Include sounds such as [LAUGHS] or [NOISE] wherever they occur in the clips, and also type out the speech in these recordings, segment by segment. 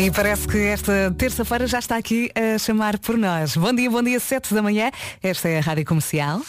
E parece que esta terça-feira já está aqui a chamar por nós. Bom dia, bom dia, 7 da manhã. Esta é a Rádio Comercial.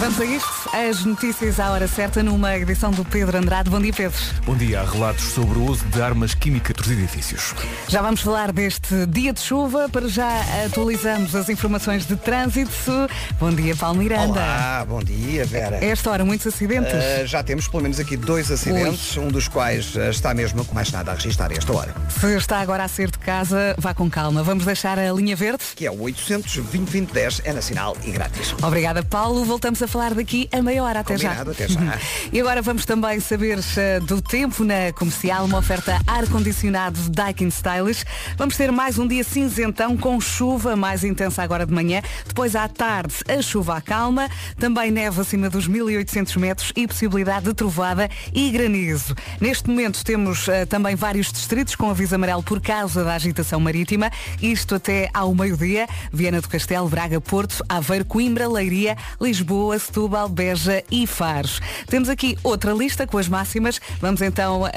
Vamos a isto, as notícias à hora certa numa edição do Pedro Andrade. Bom dia, Pedro. Bom dia. Há relatos sobre o uso de armas químicas dos edifícios. Já vamos falar deste dia de chuva. Para já atualizamos as informações de trânsito. Bom dia, Paulo Miranda. Olá, bom dia, Vera. Esta hora, muitos acidentes? Uh, já temos pelo menos aqui dois acidentes, Ui. um dos quais uh, está mesmo com mais nada a registrar esta hora. Se está agora a sair de casa, vá com calma. Vamos deixar a linha verde? Que é o 800 2010 é nacional e grátis. Obrigada, Paulo. Voltamos a falar daqui a meia hora. Até Combinado, já. Até já. [LAUGHS] e agora vamos também saber uh, do tempo na comercial, uma oferta ar-condicionado Daikin Stylish. Vamos ter mais um dia cinzentão com chuva mais intensa agora de manhã. Depois à tarde a chuva acalma. Também neve acima dos 1800 metros e possibilidade de trovada e granizo. Neste momento temos uh, também vários distritos com aviso amarelo por causa da agitação marítima. Isto até ao meio-dia. Viana do Castelo, Braga, Porto, Aveiro, Coimbra, Leiria, Lisboa, Setúbal, Beja e Faros. Temos aqui outra lista com as máximas. Vamos então uh,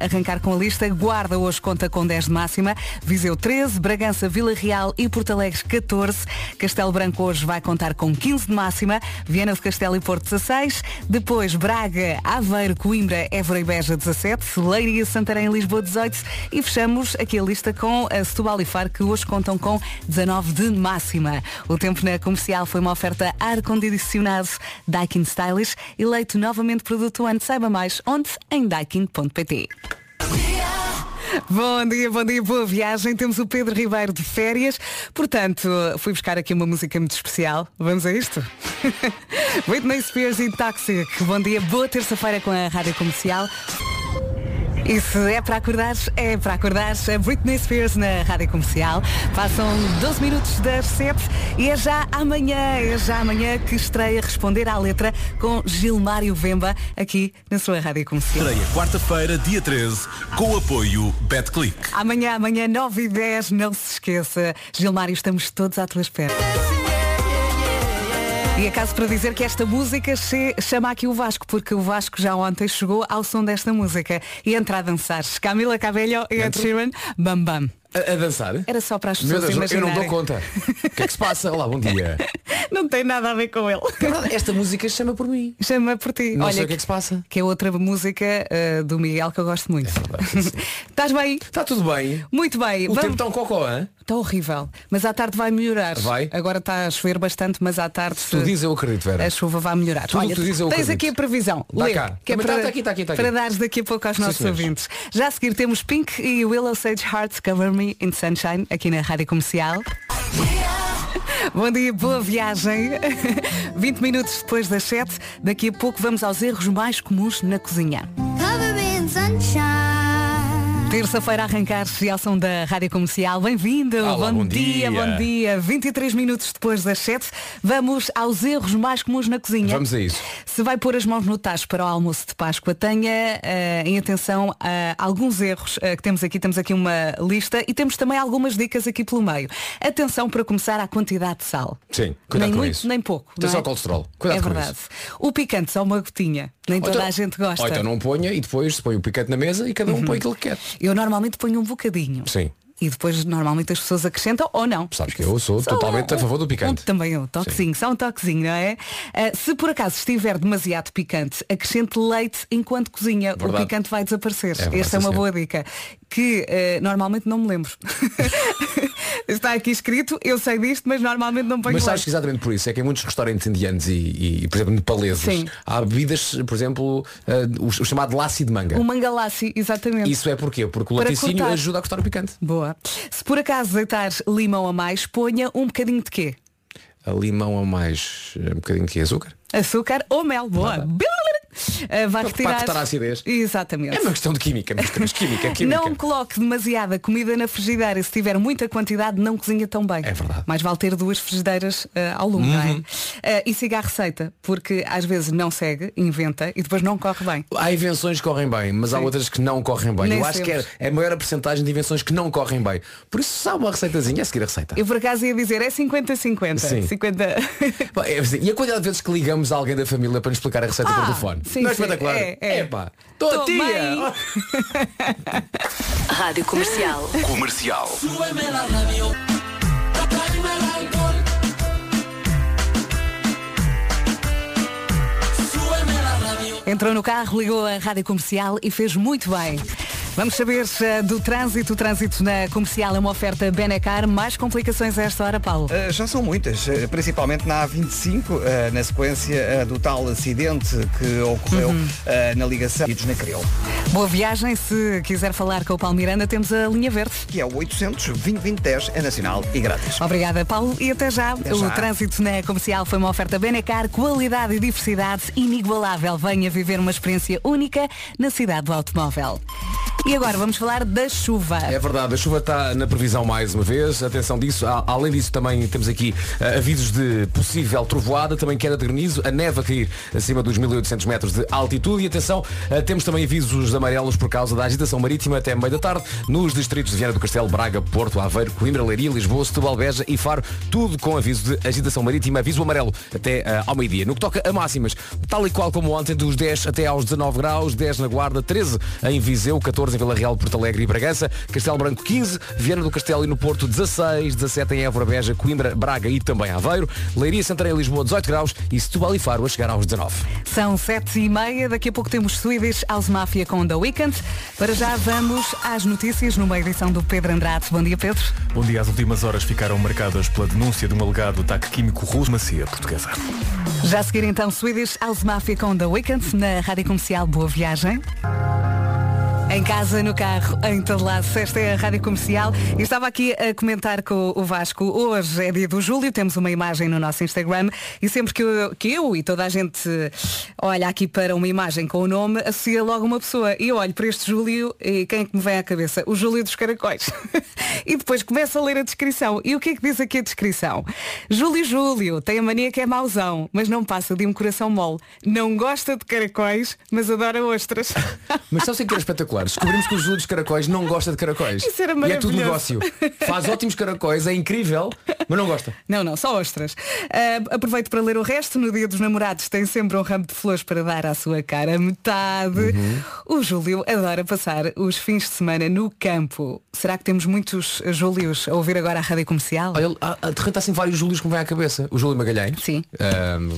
arrancar com a lista. Guarda hoje conta com 10 de máxima. Viseu 13, Bragança, Vila Real e Porto Alegre 14. Castelo Branco hoje vai contar com 15 de máxima. Viana do Castelo e Porto 16. Depois Braga, Aveiro, Coimbra, Évora e Beja 17. Leiria, Santarém e Lisboa 18. E fechamos aqui a lista com a Setúbal e Faro que hoje contam com 19 de máxima. O tempo na comercial foi uma oferta ar-condicionado Daikin Stylish, eleito novamente produto ano. Saiba mais onde? Em daikin.pt. Bom dia, bom dia, boa viagem. Temos o Pedro Ribeiro de férias. Portanto, fui buscar aqui uma música muito especial. Vamos a isto? [LAUGHS] Whitney Spears e Toxic. Bom dia, boa terça-feira com a Rádio Comercial. E se é para acordar, é para acordar. A Britney Spears na Rádio Comercial. Passam 12 minutos das 7 e é já amanhã, é já amanhã que estreia Responder à Letra com Gilmário Vemba aqui na sua Rádio Comercial. Estreia quarta-feira, dia 13, com o apoio BetClick. Amanhã, amanhã 9 e 10, não se esqueça. Gilmário, estamos todos à tua espera. E acaso para dizer que esta música se chama aqui o Vasco, porque o Vasco já ontem chegou ao som desta música e entra a dançar. Camila Cabello e Ed Sheeran, bam bam. A, a, dançar? Era só para as Meu pessoas Deus, eu imaginarem. não dou conta. O que é que se passa? Olá, bom dia. [LAUGHS] Não tem nada a ver com ele. Esta música chama por mim. Chama por ti. Não Olha, sei o que é que se passa. Que é outra música uh, do Miguel que eu gosto muito. [LAUGHS] Estás bem? Está tudo bem. Muito bem. O tempo está um cocó, hein? Está horrível. Mas à tarde vai melhorar. Vai? Agora está a chover bastante, mas à tarde Se tu dizes, eu acredito, Vera. a chuva vai melhorar. Tudo Olha, tu dizes, eu tens acredito. aqui a previsão. Dá Lê, cá. que é Mas para, tá- tá aqui, tá aqui, tá aqui. para dares daqui a pouco aos nossos senhores. ouvintes. Já a seguir temos Pink e Willow Sage Hearts Cover Me in Sunshine aqui na Rádio Comercial. Bom dia, boa viagem. [LAUGHS] 20 minutos depois das 7, daqui a pouco vamos aos erros mais comuns na cozinha. Terça-feira a arrancar e ao som da Rádio Comercial. Bem-vindo. Olá, bom dia, dia. bom dia. 23 minutos depois das 7, vamos aos erros mais comuns na cozinha. Vamos a isso. Se vai pôr as mãos no tacho para o almoço de Páscoa, tenha eh, em atenção a alguns erros eh, que temos aqui. Temos aqui uma lista e temos também algumas dicas aqui pelo meio. Atenção para começar à quantidade de sal. Sim, cuidado nem com muito, isso. nem pouco. Atenção é? ao colesterol. Cuidado é com verdade. O picante só uma gotinha. Nem toda então- a gente gosta. Ou então não ponha e depois se põe o picante na mesa e cada um põe aquilo que quer. Eu normalmente ponho um bocadinho. Sim. E depois normalmente as pessoas acrescentam ou não. Sabes que eu sou totalmente a favor do picante. Um, também um toquezinho, só um toquezinho, não é? Ah, se por acaso estiver demasiado picante, acrescente leite enquanto cozinha. O Verdade. picante vai desaparecer. verdade, Esta é sim, uma senhor. boa dica. Que ah, normalmente não me lembro. [LAUGHS] Está aqui escrito, eu sei disto, mas normalmente não ponho Mas sabes que exatamente por isso é que em muitos restaurantes indianos e, e, por exemplo, nepaleses Sim. há bebidas, por exemplo, ah, o, o chamado lassi de manga. O mangalassi, exatamente. Isso é porquê? Porque o Para laticínio cortar. ajuda a cortar o picante. Boa. Se por acaso deitar limão a mais, ponha um bocadinho de quê? A limão a mais eh, um bocadinho de açúcar. Açúcar ou mel. Boa. Vai Para retirar. cortar a acidez. Exatamente. É uma questão de química, meus. Química, química. Não coloque demasiada comida na frigideira. Se tiver muita quantidade, não cozinha tão bem. É verdade. Uhum. Mais vale ter duas frigideiras ah, ao não é? Ah, e siga a receita, porque às vezes não segue, inventa e depois não corre bem. Há invenções que correm bem, mas há Sim. outras que não correm bem. Nem Eu acho que sempre. é, é a maior porcentagem de invenções que não correm bem. Por isso, há uma receitazinha, é seguir a receita. Eu por acaso ia dizer, é 50-50. Sim. 50... Pá, é assim, e a quantidade de vezes que ligamos a alguém da família para nos explicar a receita por Ah, telefone? Sim, não é sim, espetacular? é, é. Epá, tô Tô tia! bem. Rádio Comercial. Comercial. Entrou no carro, ligou a rádio comercial e fez muito bem. Vamos saber eh, do trânsito. O trânsito na comercial é uma oferta Benecar. Mais complicações a esta hora, Paulo? Uh, já são muitas, uh, principalmente na A25, uh, na sequência uh, do tal acidente que ocorreu Uhum. uh, na ligação e na Creu, Boa viagem. Se quiser falar com o Paulo Miranda, temos a linha verde. que é o 800 2010 é nacional e grátis. Obrigada, Paulo. E até já. Até o já. trânsito na comercial foi uma oferta Benecar, qualidade e diversidade inigualável. Venha viver uma experiência única na cidade do automóvel. E agora vamos falar da chuva. É verdade, a chuva está na previsão mais uma vez. Atenção disso. Além disso, também temos aqui eh, avisos de possível trovoada, também queda de granizo, a neve a cair acima dos 1800 metros de altitude. E atenção, eh, temos também avisos amarelos por causa da agitação marítima até meio da tarde nos distritos de Viana do Castelo, Braga, Porto, Aveiro, Coimbra, Leiria, Lisboa, Setúbal, Beja e Faro. Tudo com aviso de agitação marítima, aviso amarelo até eh, ao meio-dia. No que toca a máximas, tal e qual como ontem, dos 10 até aos 19 graus, 10 na Guarda, 13 em Viseu, 14 em Vila Real, Porto Alegre e Bragança, Castelo Branco 15, Viana do Castelo e no Porto 16, 17 em Évora, Beja, Coimbra, Braga e também Aveiro, Leiria, Santarém e Lisboa 18 graus e Setúbal e Faro a chegar aos 19. São sete e meia, daqui a pouco temos Swedish House Mafia com The Weekend. Para já vamos às notícias numa edição do Pedro Andrade. Bom dia, Pedro. Bom dia. As últimas horas ficaram marcadas pela denúncia de um alegado ataque químico russo na CIA portuguesa. Já a seguir então Swedish House Mafia com The Weekend na Rádio Comercial Boa Viagem. Em casa, no carro, em todo lado, esta é a Rádio Comercial. E estava aqui a comentar com o Vasco. Hoje é dia do Júlio, temos uma imagem no nosso Instagram e sempre que eu, que eu e toda a gente olha aqui para uma imagem com o nome, associa logo uma pessoa. E eu olho para este Júlio e quem é que me vem à cabeça? O Júlio dos Caracóis. [LAUGHS] e depois começo a ler a descrição. E o que é que diz aqui a descrição? Júlio Júlio tem a mania que é mauzão, mas não passa de um coração mole. Não gosta de caracóis, mas adora ostras. [LAUGHS] Mas sabe o que era espetacular? Descobrimos que o Júlio dos Caracóis não gosta de caracóis. Isso era e é tudo negócio. Faz ótimos caracóis, é incrível, mas não gosta. Não, não, só ostras. Ah, aproveito para ler o resto. No dia dos namorados tem sempre um ramo de flores para dar à sua cara metade. Uhum. O Júlio adora passar os fins de semana no campo. Será que temos muitos Júlios a ouvir agora a rádio comercial? Olha, assim vários Júlios que me vêm à cabeça. O Júlio Magalhães. Sim. Ahm,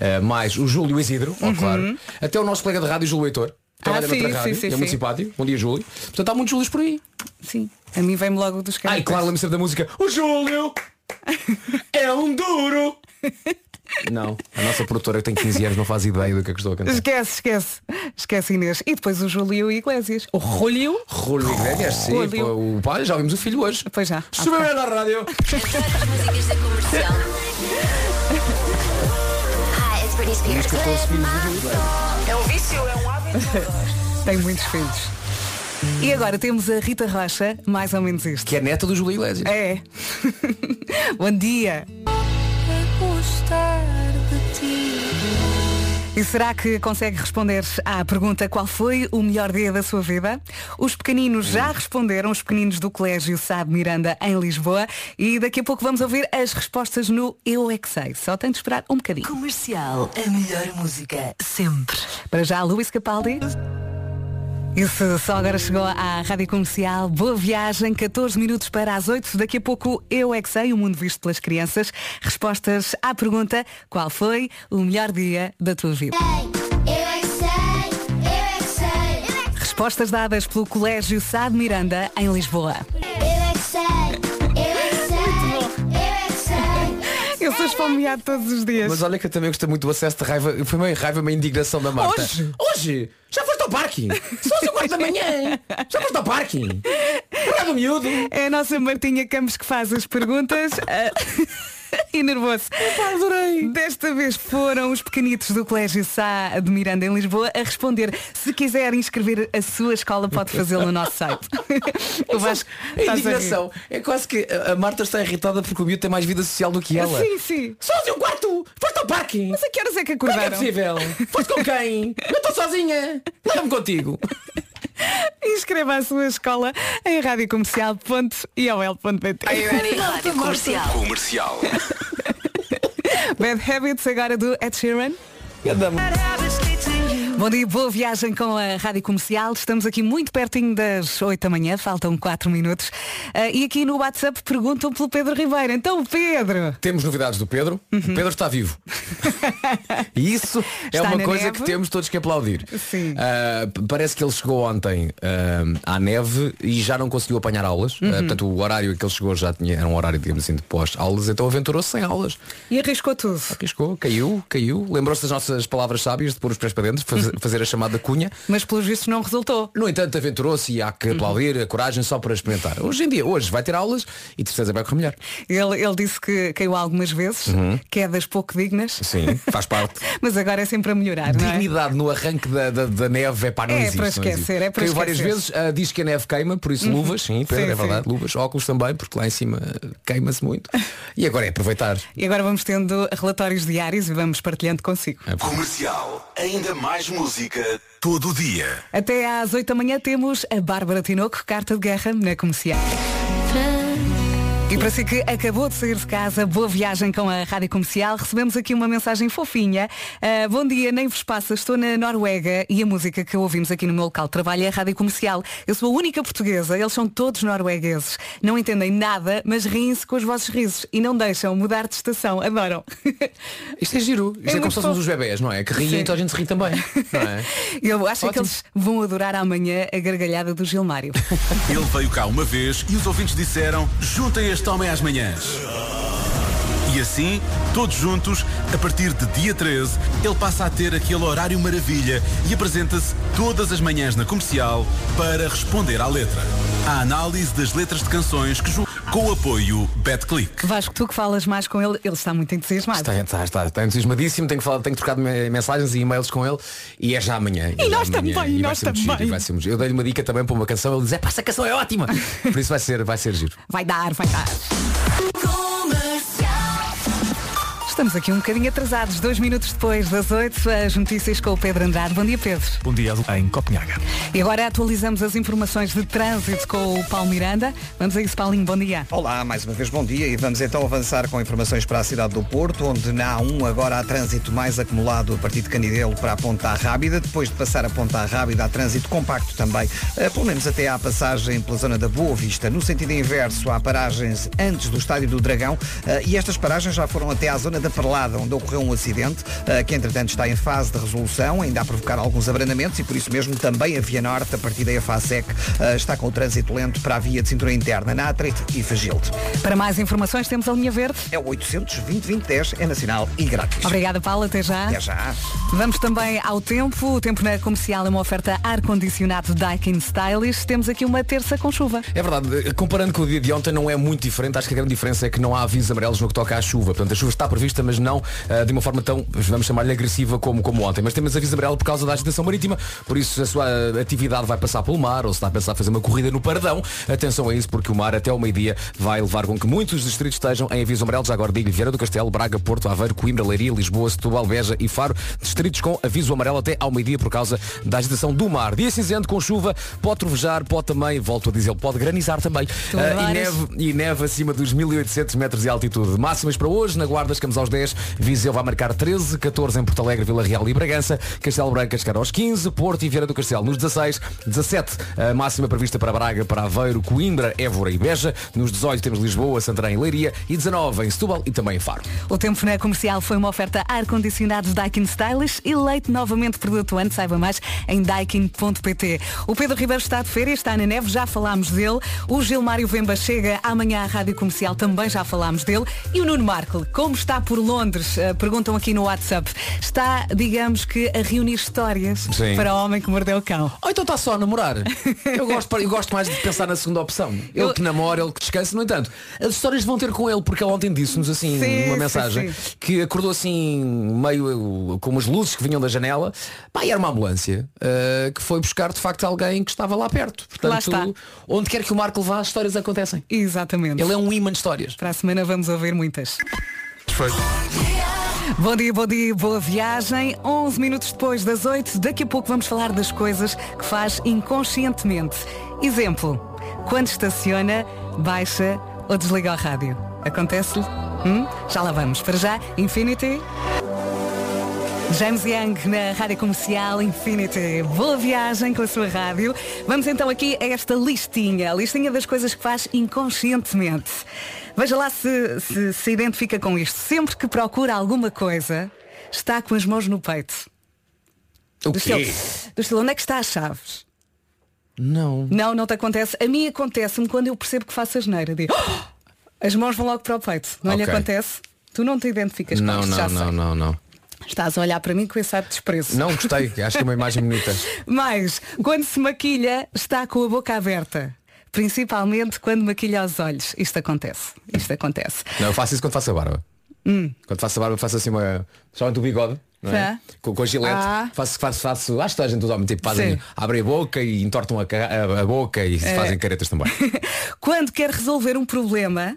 ah, mais o Júlio Isidro, ó, claro. Até o nosso colega de rádio, Júlio Heitor. Trabalha. Ah, sim, noutra rádio, sim, sim, é sim. muito simpático. Bom dia, Júlio. Portanto, há muitos Júlios por aí. Sim. A mim vem-me logo dos Ai, caracóis. claro, lembro sempre da música. O Júlio [LAUGHS] é um duro. Não, a nossa produtora que tem 15 anos não faz ideia do que é que estou a cantar. Esquece, esquece. Esquece Inês. E depois o Júlio Iglesias. O Julio. Rolo Iglesias, sim. Pô, O pai, já ouvimos o filho hoje. Pois já. Sube na rádio. Músicas da comercial. [LAUGHS] Hi, it's Britney Spears. 14 filhos do Júlio. É um vício, é um hábito. [LAUGHS] Tem muitos filhos. E agora temos a Rita Rocha, mais ou menos isto. Que é neta do Júlio Iglesias. É. [LAUGHS] Bom dia. E será que consegue responder à pergunta qual foi o melhor dia da sua vida? Os pequeninos já responderam, os pequeninos do Colégio Sá de Miranda em Lisboa e daqui a pouco vamos ouvir as respostas no Eu é que sei. Só tem de esperar um bocadinho. Comercial, a melhor música sempre. Para já, Luís Capaldi. Isso só agora chegou à Rádio Comercial. Boa viagem, 14 minutos para as 8. Daqui a pouco eu é que sei, o mundo visto pelas crianças. Respostas à pergunta, qual foi o melhor dia da tua vida? Eu é que sei, eu é que sei, eu é que Respostas dadas pelo Colégio Sá de Miranda, em Lisboa. Eu é que sei, Eu sou esfomeado todos os dias. Mas olha que eu também gostei muito do acesso de raiva. Foi meio raiva, meio indignação da Marta. Hoje? Hoje? Já foste ao parking? São as 4 da manhã. Já foste ao parking? Obrigado, miúdo. É a nossa Martinha Campos que faz as perguntas. [LAUGHS] E nervoso. adorei. Desta vez foram os pequenitos do Colégio Sá de Miranda em Lisboa a responder. Se quiser inscrever a sua escola, pode fazê-lo no nosso site. o Vasco, A indignação é quase que a Marta está irritada porque o miúdo tem mais vida social do que ela. Sim, sim. Sozinho um quarto! Foste ao parque! Mas a que horas é que Como é que é acordaram? possível? Foste com quem? Eu estou sozinha! Leva-me contigo! [LAUGHS] Inscreva a sua escola em radiocomercial.iol.pt Rádio Comercial. Comercial. Bad Habits agora do Ed Sheeran. Bom dia, boa viagem com a Rádio Comercial. Estamos aqui muito pertinho das 8 da manhã, faltam 4 minutos. Ah, e aqui no WhatsApp perguntam pelo Pedro Ribeiro. Então, Pedro, Temos novidades do Pedro. O Pedro está vivo. e [LAUGHS] isso é Uhum. Está uma coisa neve? que temos todos que aplaudir. P- parece que ele chegou ontem ah, à neve e já não conseguiu apanhar aulas. Uhum. Portanto, o horário que ele chegou já tinha, era um horário, digamos assim, de pós-aulas, então aventurou-se sem aulas. e arriscou tudo. Arriscou, caiu, caiu. Lembrou-se das nossas palavras sábias de pôr os pés para dentro, faz- fazer a chamada cunha. Mas pelos vistos não resultou. No entanto, aventurou-se e há que aplaudir a coragem só para experimentar. Hoje em dia, hoje vai ter aulas e de certeza vai correr melhor. Ele, ele disse que caiu algumas vezes, quedas pouco dignas, Sim, faz parte. [LAUGHS] mas agora é sempre a melhorar, não é? Dignidade no arranque da, da, da neve é para não É existe, para esquecer, existe. é para Caiu várias esquecer. vezes, ah, diz que a neve queima, por isso luvas, sim, Pedro, Sim, é verdade, sim. luvas, óculos também, porque lá em cima queima-se muito. E agora é aproveitar. E agora vamos tendo relatórios diários e vamos partilhando consigo. Comercial. Ainda mais música todo o dia. Até às 8 da manhã temos a Bárbara Tinoco, carta de guerra na comercial. E para si que acabou de sair de casa, boa viagem com a Rádio Comercial. Recebemos aqui uma mensagem fofinha. Ah, bom dia, nem vos passa, estou na Noruega e a música que ouvimos aqui no meu local de trabalho é a Rádio Comercial. Eu sou a única portuguesa, eles são todos noruegueses. Não entendem nada, mas riem-se com os vossos risos e não deixam mudar de estação. Adoram. [LAUGHS] Isto é giro. Isto é, como muito se fôssemos fofo. os bebés, não é? Que riem Sim. então a gente se ri também. Não é? [LAUGHS] Eu acho que Ótimo. eles vão adorar amanhã a gargalhada do Gilmário. Ele veio cá uma vez e os ouvintes disseram juntem este homem às manhãs. E assim, todos juntos, a partir de dia 13, ele passa a ter aquele horário maravilha e apresenta-se todas as manhãs na comercial para responder à letra. A análise das letras de canções que ju- com o apoio BetClick. Vasco, tu que falas mais com ele, ele está muito entusiasmado. Está, está, está, está entusiasmadíssimo, tenho que, falar, tenho que trocar me- mensagens e e-mails com ele e é já amanhã. é E já nós amanhã, também, e nós também. e giro. Eu dei-lhe uma dica também para uma canção, ele diz, é pá, essa canção é ótima. [LAUGHS] Por isso vai ser, vai ser giro. Vai dar, vai dar. Estamos aqui um bocadinho atrasados, dois minutos depois das oito, as notícias com o Pedro Andrade. Bom dia, Pedro. Bom dia em Copenhaga. E agora atualizamos as informações de trânsito com o Paulo Miranda. Vamos a isso, Paulinho, bom dia. Olá, mais uma vez bom dia e vamos então avançar com informações para a cidade do Porto, onde na A1 agora há trânsito mais acumulado a partir de Canidelo para a Ponta Rábida. Depois de passar a Ponta Rábida há trânsito compacto também, eh, pelo menos até à passagem pela zona da Boa Vista. No sentido inverso, há paragens antes do Estádio do Dragão eh, e estas paragens já foram até à zona da Perlada, onde ocorreu um acidente, eh, que entretanto está em fase de resolução, ainda a provocar alguns abrandamentos e por isso mesmo também a Via Norte, a partir da FASEC, eh, está com o trânsito lento para a via de cintura interna, na A3 e Fagilde. Para mais informações temos a linha verde. É o 800 2010 é nacional e grátis. Obrigada, Paulo, até já. Até já. Vamos também ao tempo. O tempo na comercial é uma oferta ar-condicionado Daikin Stylish. Temos aqui uma terça com chuva. É verdade, comparando com o dia de ontem não é muito diferente, acho que a grande diferença é que não há avisos amarelos no que toca à chuva. Portanto, a chuva está prevista, mas não ah, de uma forma tão, vamos chamar-lhe agressiva como, como ontem. Mas temos aviso amarelo por causa da agitação marítima, por isso a sua ah, atividade vai passar pelo mar ou se está a pensar fazer uma corrida no Pardão, atenção a isso, porque o mar até ao meio-dia vai levar com que muitos distritos estejam em aviso amarelo. Já agora digo Vieira do Castelo, Braga, Porto, Aveiro, Coimbra, Leiria, Lisboa, Setúbal, Beja e Faro, distritos com aviso amarelo até ao meio-dia por causa da agitação do mar. Dia cinzento com chuva, pode trovejar, pode também, volto a dizer, pode granizar também. Tu Ah, e, neve, e neve acima dos 1800 metros de altitude. Máximas para hoje, na Guarda chegamos aos 10, Viseu vai marcar 13, 14 em Porto Alegre, Vila Real e Bragança, Castelo Branco chegar aos 15, Porto e Vieira do Castelo nos 16, 17 a máxima prevista para Braga, para Aveiro, Coimbra, Évora e Beja, nos 18 temos Lisboa, Santarém e Leiria e 19 em Setúbal e também em Faro. O tempo na comercial foi uma oferta ar-condicionado Daikin Stylish e leite novamente produto antes. Saiba mais em daikin.pt. O Pedro Ribeiro está de férias, está na neve, já falámos dele. O Gilmário Vemba chega amanhã à Rádio Comercial, também já falámos dele. E o Nuno Marco, como está por por Londres, eh, perguntam aqui no WhatsApp, está, digamos que, a reunir histórias Sim. para o homem que mordeu o cão. Ou então está só a namorar. Eu gosto, eu gosto mais de pensar na segunda opção. Ele Eu- que namora, ele que descansa. No entanto, as histórias vão ter com ele, porque ele ontem disse-nos assim Sim, uma sim, mensagem sim. que acordou assim meio com umas luzes que vinham da janela. Pá, e era uma ambulância uh, que foi buscar de facto alguém que estava lá perto. Lá Portanto, está. onde quer que o Marco vá, as histórias acontecem. Exatamente. Ele é um imã de histórias. Para a semana vamos ouvir muitas. Bom dia, bom dia, boa viagem. 11 minutos depois das 8, daqui a pouco vamos falar das coisas que faz inconscientemente. Exemplo, quando estaciona, baixa ou desliga o rádio. Acontece-lhe? Hum? Já lá vamos. Para já, Infinity. James Young na Rádio Comercial Infinity. Boa viagem com a sua rádio. Vamos então aqui a esta listinha, a listinha das coisas que faz inconscientemente. Veja lá se se, se identifica com isto. Sempre que procura alguma coisa, está com as mãos no peito. O Do estilo, do estilo, onde é que está as chaves? Não. Não, não te acontece. A mim acontece-me quando eu percebo que faço a geneira. Digo, "Oh!" as mãos vão logo para o peito. Não lhe Ok. acontece? Tu não te identificas com Não, isto, já não, sei. não, não, não. Estás a olhar para mim com esse ar de desprezo. Não gostei, [LAUGHS] acho que é uma imagem bonita. Mas, quando se maquilha, está com a boca aberta. Principalmente quando maquilha os olhos. Isto acontece. Isto acontece. Não, eu faço isso quando faço a barba. Quando faço a barba faço assim uma. Somente o bigode. Não é? Com, com a gilete. Ah. Faço, faço, faço. Acho que toda a gente os homens tipo, fazem, Sim. abrem a boca e entortam a, a- a boca e fazem caretas também. [LAUGHS] Quando quer resolver um problema,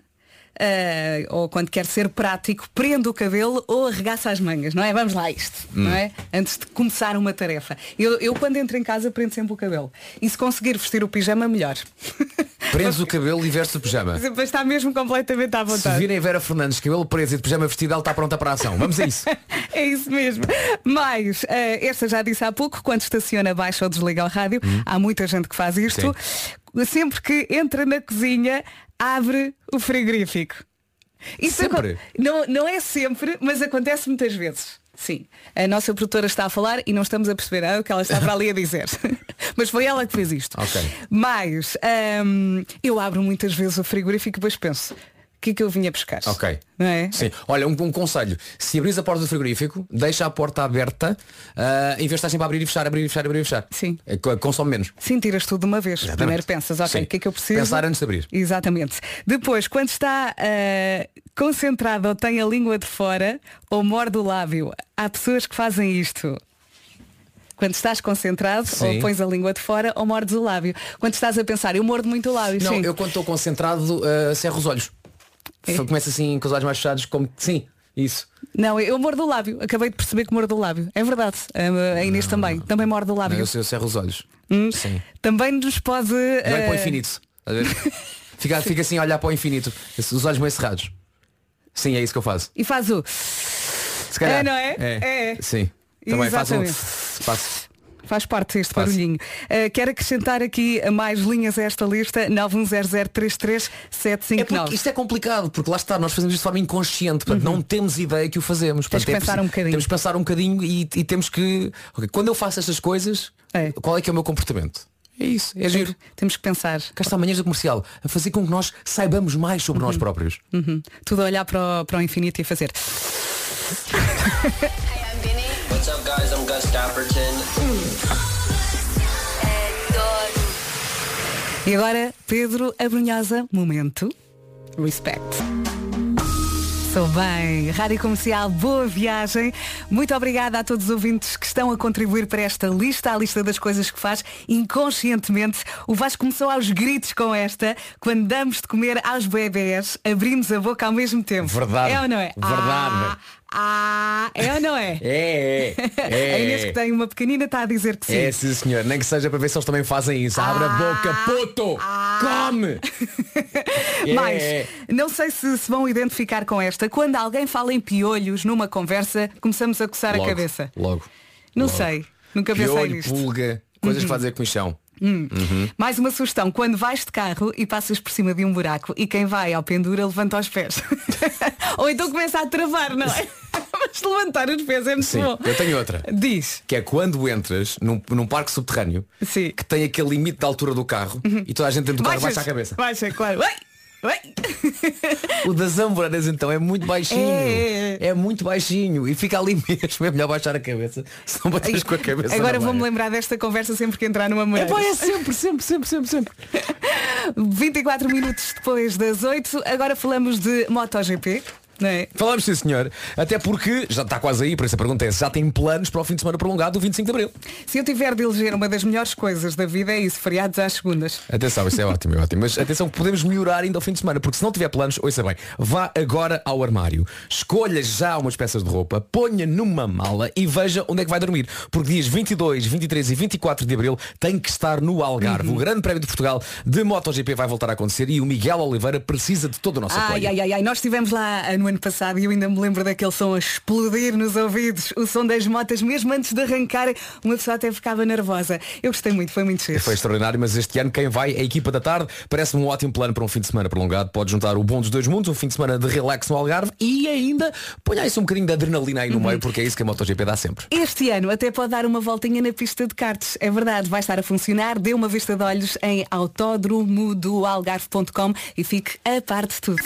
ah, ou quando quer ser prático, prende o cabelo ou arregaça as mangas, não é? Vamos lá a isto, não é? Antes de começar uma tarefa. Eu, eu quando entro em casa prendo sempre o cabelo. E se conseguir vestir o pijama, melhor. [LAUGHS] Prendes o cabelo e vestes o pijama. Para estar mesmo completamente à Se vontade. virem Vera Fernandes, cabelo preso e de pijama vestido, ela está pronta para a ação. Vamos a isso. [LAUGHS] É isso mesmo. Mas, eh, esta já disse há pouco, quando estaciona baixa ou desliga o rádio, há muita gente que faz isto. Sempre que entra na cozinha, abre o frigorífico. Isso Sempre? Não, não é sempre, mas acontece muitas vezes. Sim. A nossa produtora está a falar e não estamos a perceber ah, o que ela estava ali a dizer. [LAUGHS] mas foi ela que fez isto. Ok. Mas hum, eu abro muitas vezes o frigorífico e depois penso, que é que eu vinha buscar? Ok. Não é? Sim. Olha, um, um conselho. Se abris a porta do frigorífico, deixa a porta aberta, ah, em vez de estar sempre a abrir e fechar, abrir e fechar, abrir e fechar. Sim. É, co- consome menos. Sim, tiras tudo de uma vez. Exatamente. Primeiro pensas, ok, o que é que eu preciso? Pensar antes de abrir. Exatamente. Depois, quando está ah, concentrado ou tem a língua de fora ou morde o lábio, há pessoas que fazem isto. Quando estás concentrado, Sim. ou pões a língua de fora ou mordes o lábio. Quando estás a pensar, eu mordo muito o lábio. Não, sim. eu quando estou concentrado, ah, cerro os olhos. É? Começo assim com os olhos mais fechados, como sim, isso. Não, eu mordo o lábio. Acabei de perceber que mordo o lábio. É verdade. Ah, a Inês também. Também morde o Não, lábio. eu, eu cerro os olhos. Hum. Sim. Também nos pode. Vai para o ah, infinito. Ver? [LAUGHS] fica, fica assim a olhar para o infinito. Os olhos meio cerrados. Sim, é isso que eu faço. E faz o. Se calhar. É, não é? É. Sim. Também faço um. Exatamente. Faz parte deste Faz. barulhinho. Uh, quero acrescentar aqui mais linhas a esta lista 910033759. É isto é complicado, porque lá está, nós fazemos isto de forma inconsciente, portanto não temos ideia que o fazemos. Uhum. Portanto, que é pensar um bocadinho. Temos que pensar um bocadinho e, e temos que. ok, quando eu faço estas coisas, É. qual é que é o meu comportamento? É isso, é giro. Temos que pensar. Cá está manhãs do comercial, a fazer com que nós saibamos mais sobre nós próprios. Uhum. Tudo a olhar para o, para o infinito e a fazer. [LAUGHS] Guys? I'm Gus Dapperton. E agora, Pedro Abrunhosa, momento. Respect. Sou bem. Rádio Comercial, boa viagem. Muito obrigada a todos os ouvintes que estão a contribuir para esta lista, a lista das coisas que faz inconscientemente. O Vasco começou aos gritos com esta, quando damos de comer aos bebés, abrimos a boca ao mesmo tempo. Verdade. É ou não é? Verdade. Ah, ah, é ou não [LAUGHS] é? É, A Inês que tem uma pequenina está a dizer que sim. É, sim senhor, nem que seja para ver se eles também fazem isso. Abre a boca, puto! Come! [LAUGHS] É. Mas não sei se se vão identificar com esta. Quando alguém fala em piolhos numa conversa, começamos a coçar Logo, a cabeça. Logo. Não logo. sei. Nunca pensei Piolho, nisto. pulga, coisas para fazer com o chão. Mais uma sugestão. Quando vais de carro e passas por cima de um buraco e quem vai ao pendura levanta os pés. [LAUGHS] Ou então começa a travar, não é? [LAUGHS] Mas levantar os pés é muito Sim, bom. eu tenho outra. Diz. Que é quando entras num, num parque subterrâneo Sim. que tem aquele limite de altura do carro e toda a gente dentro do carro baixa a cabeça. Baixa, claro. Ai! [LAUGHS] O das Amboranas então é muito baixinho. É. É muito baixinho. E fica ali [LAUGHS] mesmo. É melhor baixar a cabeça. Se não bateres com a cabeça. Agora vou-me lembrar desta conversa sempre que entrar numa É, mulher. pá, é sempre, sempre, sempre, sempre, sempre. [LAUGHS] 24 minutos depois das 8, agora falamos de MotoGP. É? Falamos sim senhor. Até porque já está quase aí, por isso a pergunta é se já tem planos para o fim de semana prolongado do 25 de Abril. Se eu tiver de eleger uma das melhores coisas da vida é isso, feriados às segundas. Atenção, isso é ótimo, é ótimo. Mas atenção que podemos melhorar ainda ao fim de semana, porque se não tiver planos, ouça bem, vá agora ao armário, escolha já umas peças de roupa, ponha numa mala e veja onde é que vai dormir. Porque dias 22, 23 e 24 de Abril tem que estar no Algarve. Uhum. O grande prémio de Portugal de MotoGP vai voltar a acontecer e o Miguel Oliveira precisa de todo o nosso Ai, apoio. ai, ai, ai, nós estivemos lá ah, no ano passado e eu ainda me lembro daquele som a explodir nos ouvidos, o som das motas, mesmo antes de arrancar, uma pessoa até ficava nervosa. Eu gostei muito, foi muito cheio. Foi extraordinário, mas este ano quem vai é a equipa da tarde. Parece-me um ótimo plano para um fim de semana prolongado. Pode juntar o bom dos dois mundos, um fim de semana de relax no Algarve e ainda ponha aí um bocadinho de adrenalina aí no Uhum. meio, porque é isso que a MotoGP dá sempre. Este ano até pode dar uma voltinha na pista de karts. É verdade, vai estar a funcionar. Dê uma vista de olhos em autódromo-do-algarve.com e fique a par de tudo.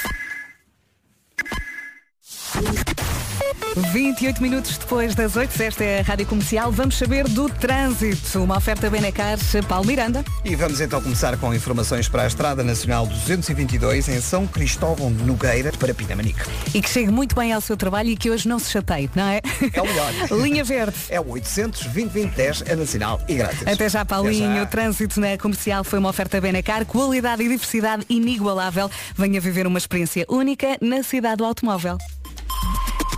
28 minutos depois das 8, esta é a Rádio Comercial, vamos saber do trânsito. Uma oferta Benecar, Paulo Miranda. E vamos então começar com informações para a Estrada Nacional 222 em São Cristóvão de Nogueira para Pinamanique. E que chegue muito bem ao seu trabalho e que hoje não se chateie, não é? É o melhor. [LAUGHS] Linha Verde. É o 800 2010 é nacional e grátis. Até já, Paulinho. Até já. O trânsito na comercial foi uma oferta Benacar, qualidade e diversidade inigualável. Venha viver uma experiência única na cidade do automóvel.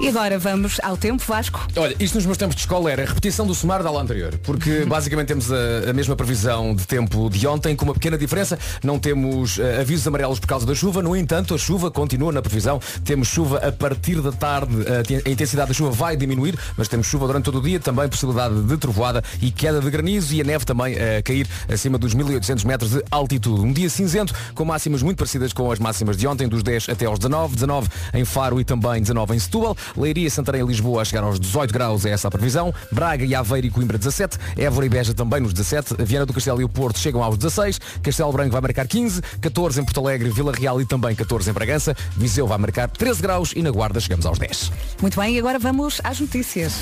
E agora vamos ao tempo, Vasco. Olha, isto nos meus tempos de escola era a repetição do sumário da aula anterior, porque basicamente temos a, a mesma previsão de tempo de ontem, com uma pequena diferença. Não temos eh, avisos amarelos por causa da chuva, no entanto, a chuva continua na previsão. Temos chuva a partir da tarde, a, intensidade da chuva vai diminuir, mas temos chuva durante todo o dia, também possibilidade de trovoada e queda de granizo e a neve também a cair acima dos 1800 metros de altitude. Um dia cinzento, com máximas muito parecidas com as máximas de ontem, dos 10 até aos 19, 19 em Faro e também 19 em Setúbal. Leiria, Santarém e Lisboa a chegar aos 18 graus, é essa a previsão. Braga e Aveiro e Coimbra 17. Évora e Beja também nos 17. Viana do Castelo e o Porto chegam aos 16. Castelo Branco vai marcar 15. 14 em Porto Alegre, Vila Real e também 14 em Bragança. Viseu vai marcar 13 graus e na Guarda chegamos aos 10. Muito bem, e agora vamos às notícias.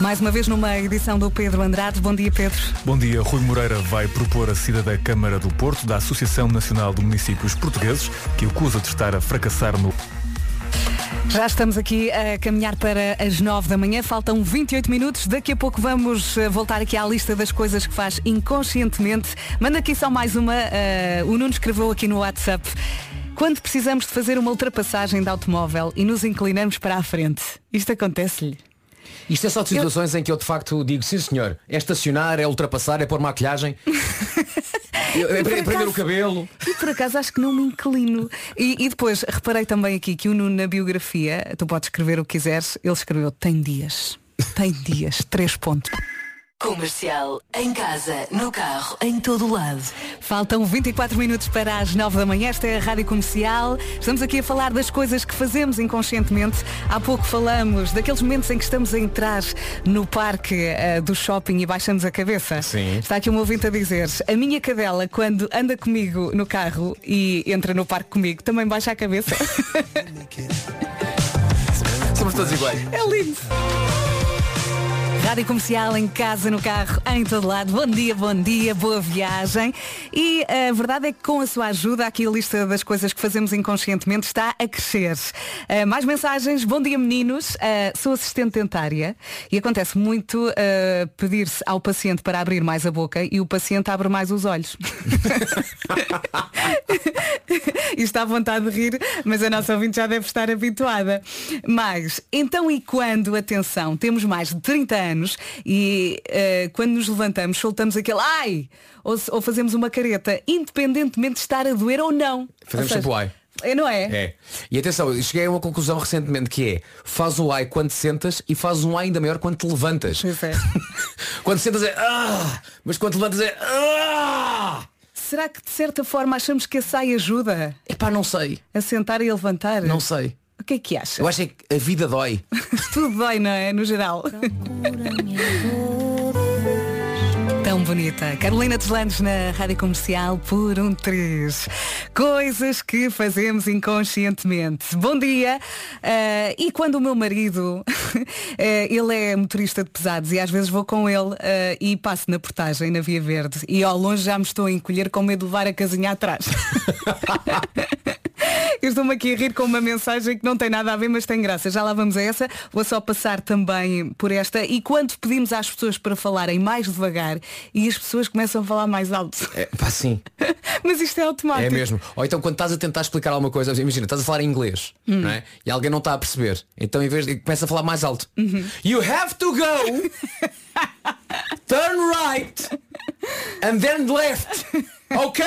Mais uma vez numa edição do Pedro Andrade. Bom dia, Pedro. Bom dia. Rui Moreira vai propor a saída da Câmara do Porto, da Associação Nacional de Municípios Portugueses, que o acusa de estar a fracassar no Já estamos aqui a caminhar para as 9 da manhã, faltam 28 minutos. Daqui a pouco vamos eh, voltar aqui à lista das coisas que faz inconscientemente. Manda aqui só mais uma. eh, o Nuno escreveu aqui no WhatsApp. Quando precisamos de fazer uma ultrapassagem de automóvel e nos inclinamos para a frente, isto acontece-lhe. Isto é só de situações em que eu de facto digo, sim senhor, é estacionar, é ultrapassar, é pôr maquilhagem, [LAUGHS] é, é prender o cabelo. E por acaso acho que não me inclino. E, e depois reparei também aqui que o Nuno na biografia, tu podes escrever o que quiseres, ele escreveu tem dias. Tem dias, três pontos. Comercial, em casa, no carro, em todo o lado. Faltam 24 minutos para as 9 da manhã. Esta é a Rádio Comercial. Estamos aqui a falar das coisas que fazemos inconscientemente. Há pouco falamos daqueles momentos em que estamos a entrar no parque eh, do shopping e baixamos a cabeça. Sim. Está aqui um ouvinte a dizer, a minha cadela, quando anda comigo no carro e entra no parque comigo, também baixa a cabeça. Somos todos iguais. [LAUGHS] É lindo. Rádio Comercial em casa, no carro, em todo lado. Bom dia, bom dia, boa viagem. E a verdade é que com a sua ajuda, aqui a lista das coisas que fazemos inconscientemente está a crescer. Uh, mais mensagens. Bom dia, meninos. Uh, sou assistente dentária e acontece muito uh, pedir-se ao paciente para abrir mais a boca e o paciente abre mais os olhos. [LAUGHS] está à vontade de rir, mas a nossa ouvinte já deve estar habituada. Mas, então e quando, atenção, temos mais de 30 anos e eh, quando nos levantamos soltamos aquele ai! Ou, ou fazemos uma careta, independentemente de estar a doer ou não. Fazemos Ou seja, sempre o ai. É, não é? É. E atenção, eu cheguei a uma conclusão recentemente que é faz o ai quando sentas e faz um ai ainda maior quando te levantas. É. [LAUGHS] quando sentas é ah, mas quando te levantas é ah! Será que de certa forma achamos que a ai ajuda Epá, não sei. a sentar e a levantar? Não sei. O que é que acha? Eu acho é que a vida dói. [LAUGHS] Tudo dói, não é? No geral. Tão bonita. Carolina Deslandes na Rádio Comercial por um 3. Coisas que fazemos inconscientemente. Bom dia. Ah, e quando o meu marido, [LAUGHS] eh, ele é motorista de pesados e às vezes vou com ele ah, e passo na portagem, na Via Verde, e ao longe já me estou a encolher com medo de levar a casinha atrás. [LAUGHS] Eu estou-me aqui a rir com uma mensagem que não tem nada a ver, mas tem graça. Já lá vamos a essa. Vou só passar também por esta. E quando pedimos às pessoas para falarem mais devagar e as pessoas começam a falar mais alto. É, pá, sim. [LAUGHS] Mas isto é automático. É mesmo. Ou então quando estás a tentar explicar alguma coisa, imagina, estás a falar em inglês, Hum. não é? E alguém não está a perceber. Então em vez de começa a falar mais alto. Uhum. You have to go [LAUGHS] turn right and then left. Ok?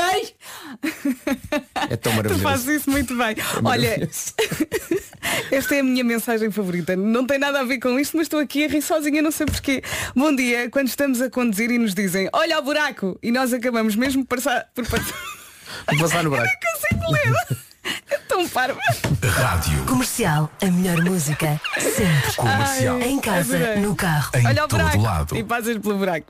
É tão Tu maravilhoso. fazes isso muito bem. Olha, maravilhoso. [LAUGHS] esta é a minha mensagem favorita. Não tem nada a ver com isto, mas estou aqui a rir sozinha, não sei porquê. Bom dia, quando estamos a conduzir e nos dizem, olha o buraco, e nós acabamos mesmo por passar. Por passar... Vou passar no [LAUGHS] buraco. Não consigo ler. [LAUGHS] É tão parvo. Rádio. Comercial, a melhor música sempre. Comercial. Em casa, adorei. no carro. Em Olha o todo buraco. lado. E passas pelo buraco.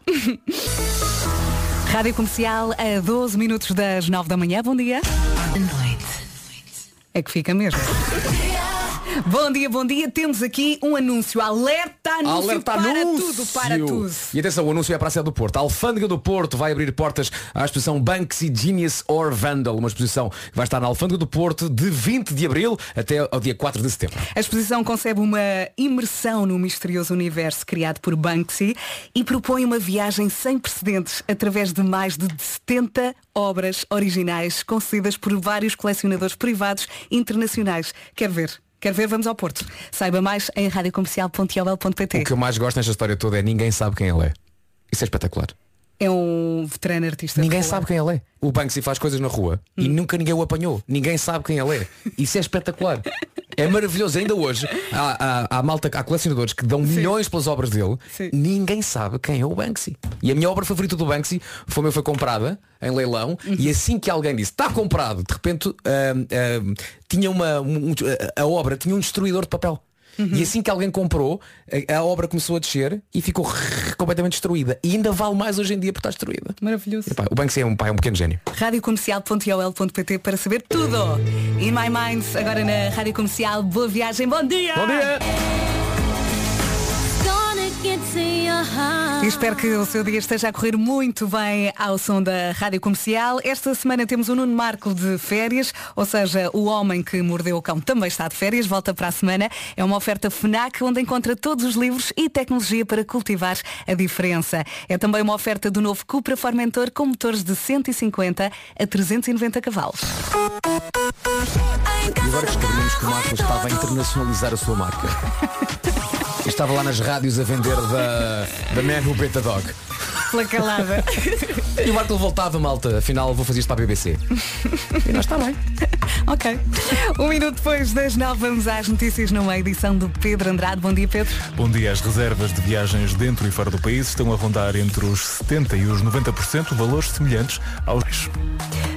Rádio Comercial a 12 minutos das 9 da manhã. Bom dia. À noite. É que fica mesmo. Bom dia, bom dia. Temos aqui um anúncio. Alerta anúncio Alerta para anúncio. tudo, para tudo. E atenção, o anúncio é para a sede do Porto. A Alfândega do Porto vai abrir portas à exposição Banksy Genius or Vandal, uma exposição que vai estar na Alfândega do Porto de 20 de abril até ao dia 4 de setembro. A exposição concebe uma imersão no misterioso universo criado por Banksy e propõe uma viagem sem precedentes através de mais de 70 obras originais concedidas por vários colecionadores privados internacionais. Quer ver? Quer ver? Vamos ao Porto. Saiba mais em radiocomercial.ol.pt. O que eu mais gosto nesta história toda é ninguém sabe quem ele é. Isso é espetacular. É um veterano artista. Ninguém rua. sabe quem ele é. O Banksy faz coisas na rua e Hum. nunca ninguém o apanhou. Ninguém sabe quem ele é. Isso é espetacular. [LAUGHS] É maravilhoso. Ainda hoje há, há, há malta, há colecionadores que dão milhões pelas obras dele. Sim. Ninguém sabe quem é o Banksy. E a minha obra favorita do Banksy foi, foi comprada em leilão Uhum. e assim que alguém disse está comprado, de repente ahm, ahm, tinha uma um- a obra tinha um destruidor de papel. Uhum. E assim que alguém comprou, a, a obra começou a descer e ficou completamente destruída. E ainda vale mais hoje em dia por estar destruída. Maravilhoso. Epá, o Banksy é um, pá, é um pequeno gênio. radiocomercial.ol.pt para saber tudo. In My Mind, agora na Rádio Comercial. Boa viagem, bom dia! Bom dia! E espero que o seu dia esteja a correr muito bem ao som da Rádio Comercial. Esta semana temos o Nuno Marco de férias, ou seja, o homem que mordeu o cão também está de férias, volta para a semana. É uma oferta FNAC onde encontra todos os livros e tecnologia para cultivar a diferença. É também uma oferta do novo Cupra Formentor com motores de 150 a 390 cavalos. E agora descobrimos que o Marco estava a internacionalizar a sua marca. [LAUGHS] Estava lá nas rádios a vender da, da Man Who Bit the Dog. Pela calada. E o Marco voltava, malta. Afinal, vou fazer isto para a BBC. E nós está bem. [LAUGHS] ok. Um minuto depois das nove vamos às notícias numa edição do Pedro Andrade. Bom dia, Pedro. Bom dia. As reservas de viagens dentro e fora do país estão a rondar entre os 70% e os 90%, valores semelhantes aos.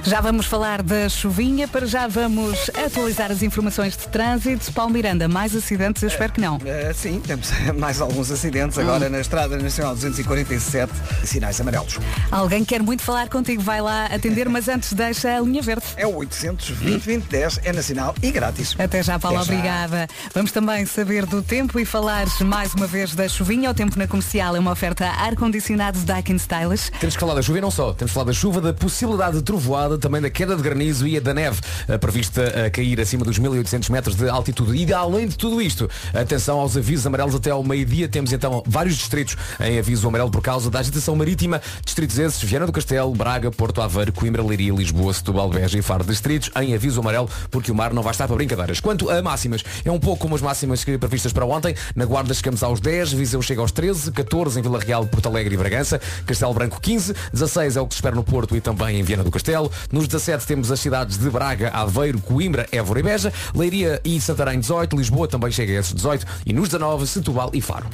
Já vamos falar da chuvinha, para já vamos atualizar as informações de trânsito. Paulo Miranda, mais acidentes? Eu espero que não. Eh, sim, temos [LAUGHS] mais alguns acidentes agora na Estrada Nacional 247, sinais amarelos. Alguém quer muito falar contigo, vai lá atender, mas antes deixa a linha verde. É o 820 2010, é nacional e grátis. Até já, Paula, Até já. obrigada. Vamos também saber do tempo e falar mais uma vez da chuvinha. O tempo na comercial é uma oferta ar-condicionado Daikin Stylish. Temos que falar da chuva e não só. Temos que falar da chuva, da possibilidade de trovoada, também da queda de granizo e da neve eh, prevista a cair acima dos 1800 metros de altitude. E além de tudo isto, atenção aos avisos amarelos até ao meio-dia. Temos então vários distritos em aviso amarelo por causa da agitação marítima. Distritos esses, Viana do Castelo, Braga, Porto Aveiro, Coimbra, Leiria, Lisboa, Setúbal, Beja e Faro. Distritos em aviso amarelo porque o mar não vai estar para brincadeiras. Quanto a máximas, é um pouco como as máximas previstas para ontem. Na Guarda chegamos aos 10, Viseu chega aos 13, 14 em Vila Real, Porto Alegre e Bragança, Castelo Branco 15, 16 é o que se espera no Porto e também em Viana do Castelo. Nos 17 temos as cidades de Braga, Aveiro, Coimbra, Évora e Beja, Leiria e Santarém 18, Lisboa também chega a esses 18 e nos 19 Setúbal e Faro.